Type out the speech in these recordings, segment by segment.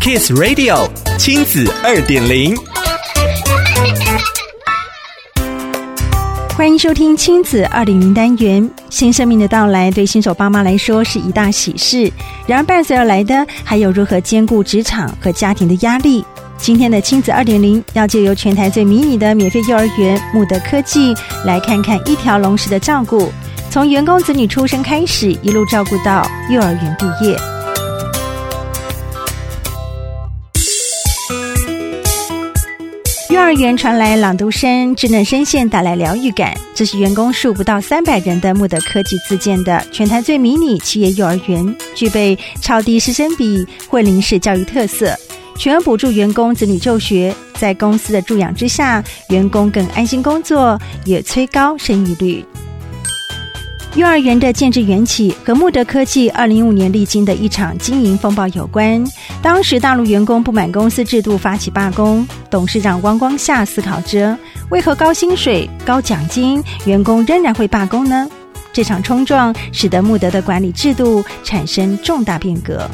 Kiss Radio 亲子二点零，欢迎收听亲子二点零单元。新生命的到来对新手爸妈来说是一大喜事，然而伴随而来的还有如何兼顾职场和家庭的压力。今天的亲子二点零要借由全台最迷你的免费幼儿园慕德科技，来看看一条龙式的照顾，从员工子女出生开始，一路照顾到幼儿园毕业。幼儿园传来朗读声，稚嫩声线带来疗愈感。这是员工数不到三百人的木德科技自建的全台最迷你企业幼儿园，具备超低师生比、惠龄式教育特色。全额补助员工子女就学，在公司的助养之下，员工更安心工作，也催高生育率。幼儿园的建制缘起和穆德科技二零一五年历经的一场经营风暴有关。当时大陆员工不满公司制度发起罢工，董事长汪光夏思考着，为何高薪水、高奖金，员工仍然会罢工呢？这场冲撞使得穆德的管理制度产生重大变革。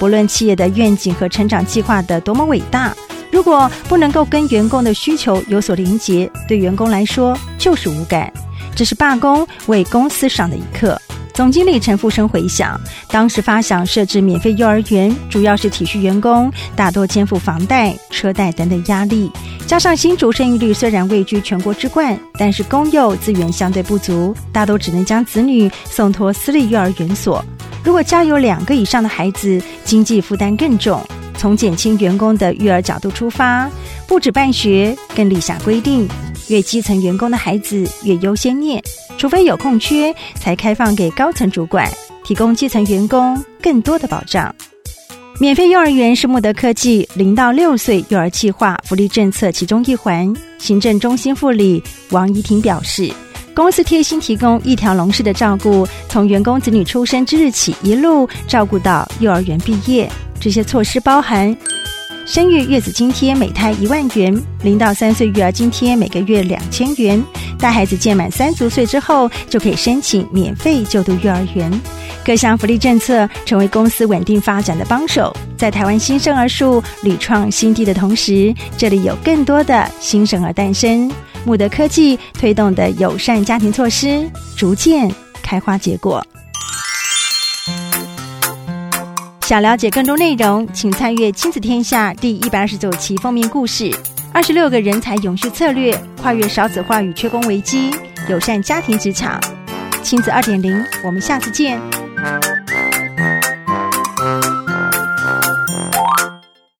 不论企业的愿景和成长计划的多么伟大，如果不能够跟员工的需求有所连结，对员工来说就是无感。这是罢工为公司上的一课。总经理陈富生回想，当时发想设置免费幼儿园，主要是体恤员工大多肩负房贷、车贷等等压力，加上新竹生育率虽然位居全国之冠，但是公幼资源相对不足，大多只能将子女送托私立幼儿园所。如果家有两个以上的孩子，经济负担更重。从减轻员工的育儿角度出发，不止办学，更立下规定：越基层员工的孩子越优先念，除非有空缺，才开放给高层主管，提供基层员工更多的保障。免费幼儿园是慕德科技零到六岁幼儿计划福利政策其中一环。行政中心副理王怡婷表示。公司贴心提供一条龙式的照顾，从员工子女出生之日起，一路照顾到幼儿园毕业。这些措施包含生育月子津贴每胎一万元，零到三岁育儿津贴每个月两千元。带孩子届满三足岁之后，就可以申请免费就读幼儿园。各项福利政策成为公司稳定发展的帮手。在台湾新生儿数屡创新低的同时，这里有更多的新生儿诞生。慕德科技推动的友善家庭措施逐渐开花结果。想了解更多内容，请参阅《亲子天下》第一百二十九期封面故事：二十六个人才永续策略，跨越少子化与缺工危机，友善家庭职场。亲子二点零，我们下次见。